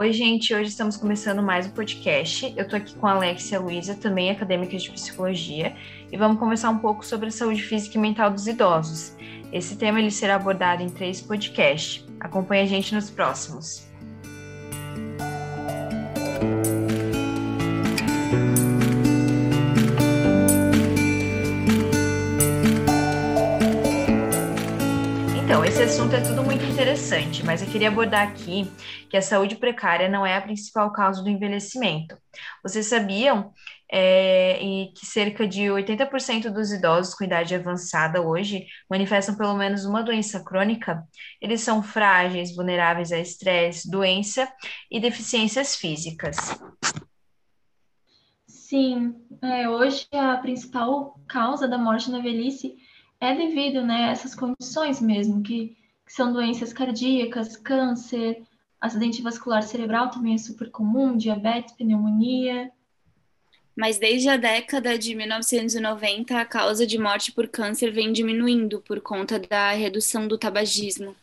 Oi, gente. Hoje estamos começando mais um podcast. Eu tô aqui com a Alexia Luiza, também acadêmica de psicologia, e vamos conversar um pouco sobre a saúde física e mental dos idosos. Esse tema ele será abordado em três podcasts. Acompanhe a gente nos próximos. Então, esse assunto é tudo interessante, mas eu queria abordar aqui que a saúde precária não é a principal causa do envelhecimento. Vocês sabiam é, que cerca de 80% dos idosos com idade avançada hoje manifestam pelo menos uma doença crônica? Eles são frágeis, vulneráveis a estresse, doença e deficiências físicas. Sim, é, hoje a principal causa da morte na velhice é devido né, a essas condições mesmo, que, que são doenças cardíacas, câncer, acidente vascular cerebral também é super comum, diabetes, pneumonia. Mas desde a década de 1990, a causa de morte por câncer vem diminuindo por conta da redução do tabagismo.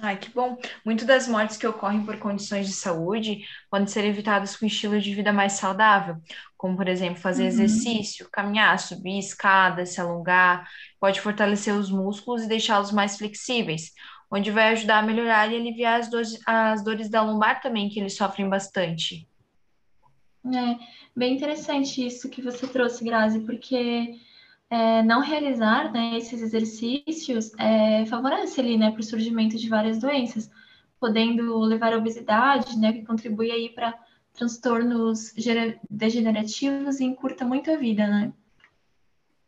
Ai, que bom. Muitas das mortes que ocorrem por condições de saúde podem ser evitadas com um estilo de vida mais saudável, como, por exemplo, fazer uhum. exercício, caminhar, subir escadas, se alongar, pode fortalecer os músculos e deixá-los mais flexíveis, onde vai ajudar a melhorar e aliviar as dores, as dores da lombar também, que eles sofrem bastante. É, bem interessante isso que você trouxe, Grazi, porque é, não realizar né, esses exercícios é, favorece ali, né, para o surgimento de várias doenças, podendo levar à obesidade, né, que contribui aí para transtornos degenerativos e encurta muito a vida, né?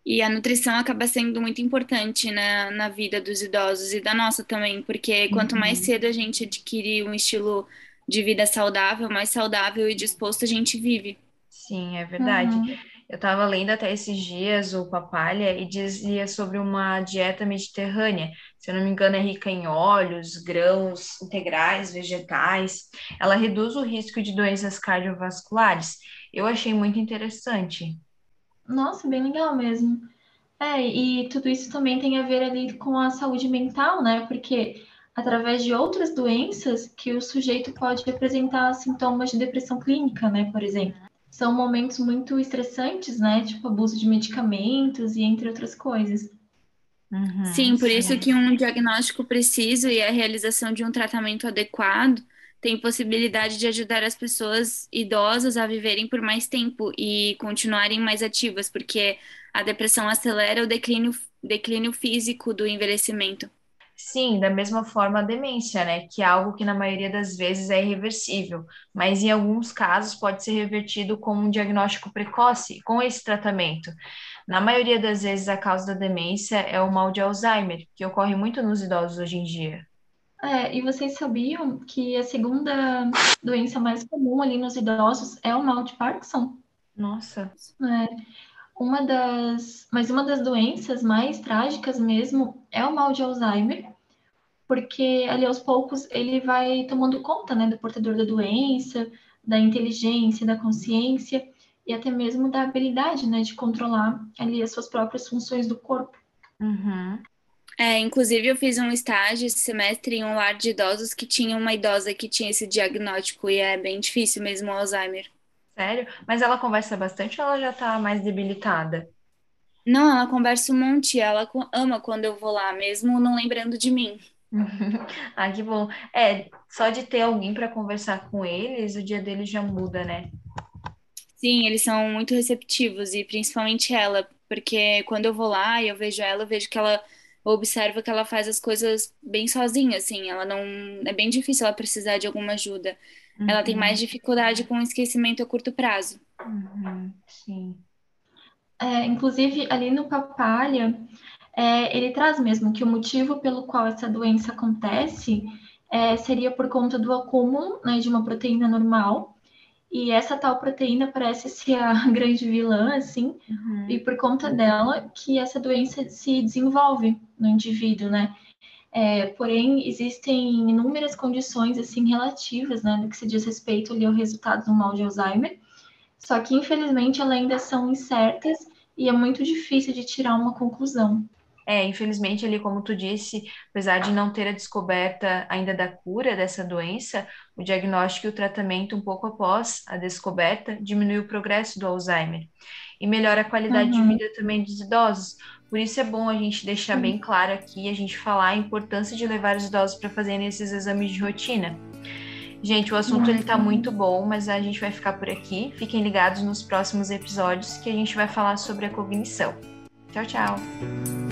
E a nutrição acaba sendo muito importante na, na vida dos idosos e da nossa também, porque quanto uhum. mais cedo a gente adquire um estilo de vida saudável, mais saudável e disposto a gente vive. Sim, é verdade. Uhum. Eu estava lendo até esses dias o Papalha e dizia sobre uma dieta mediterrânea. Se eu não me engano, é rica em óleos, grãos integrais, vegetais. Ela reduz o risco de doenças cardiovasculares. Eu achei muito interessante. Nossa, bem legal mesmo. É, e tudo isso também tem a ver ali com a saúde mental, né? Porque através de outras doenças que o sujeito pode apresentar sintomas de depressão clínica, né, por exemplo. São momentos muito estressantes, né? Tipo abuso de medicamentos e entre outras coisas. Uhum, sim, por sim. isso que um diagnóstico preciso e a realização de um tratamento adequado tem possibilidade de ajudar as pessoas idosas a viverem por mais tempo e continuarem mais ativas, porque a depressão acelera o declínio, declínio físico do envelhecimento. Sim, da mesma forma a demência, né? Que é algo que na maioria das vezes é irreversível, mas em alguns casos pode ser revertido com um diagnóstico precoce com esse tratamento. Na maioria das vezes, a causa da demência é o mal de Alzheimer, que ocorre muito nos idosos hoje em dia. É, e vocês sabiam que a segunda doença mais comum ali nos idosos é o mal de Parkinson? Nossa. É, uma das, mas uma das doenças mais trágicas mesmo é o mal de Alzheimer, porque ali aos poucos ele vai tomando conta, né, do portador da doença, da inteligência, da consciência e até mesmo da habilidade, né, de controlar ali as suas próprias funções do corpo. Uhum. É, inclusive eu fiz um estágio esse semestre em um lar de idosos que tinha uma idosa que tinha esse diagnóstico e é bem difícil mesmo o Alzheimer. Sério? Mas ela conversa bastante ou ela já tá mais debilitada? Não, ela conversa um monte, ela ama quando eu vou lá, mesmo não lembrando de mim. ah, que bom. É, só de ter alguém para conversar com eles, o dia deles já muda, né? Sim, eles são muito receptivos e principalmente ela, porque quando eu vou lá e eu vejo ela, eu vejo que ela observa que ela faz as coisas bem sozinha, assim, ela não é bem difícil ela precisar de alguma ajuda. Uhum. Ela tem mais uhum. dificuldade com o esquecimento a curto prazo. Uhum. Sim. É, inclusive, ali no Papalha, é, ele traz mesmo que o motivo pelo qual essa doença acontece é, seria por conta do acúmulo né, de uma proteína normal. E essa tal proteína parece ser a grande vilã, assim, uhum. e por conta dela que essa doença se desenvolve no indivíduo, né? É, porém, existem inúmeras condições assim relativas, né, no que se diz respeito ali ao resultado do mal de Alzheimer. Só que, infelizmente, elas ainda são incertas e é muito difícil de tirar uma conclusão. É, infelizmente, ali, como tu disse, apesar de não ter a descoberta ainda da cura dessa doença, o diagnóstico e o tratamento, um pouco após a descoberta, diminui o progresso do Alzheimer e melhora a qualidade uhum. de vida também dos idosos. Por isso é bom a gente deixar uhum. bem claro aqui, a gente falar a importância de levar os idosos para fazerem esses exames de rotina. Gente, o assunto ele tá muito bom, mas a gente vai ficar por aqui. Fiquem ligados nos próximos episódios que a gente vai falar sobre a cognição. Tchau, tchau.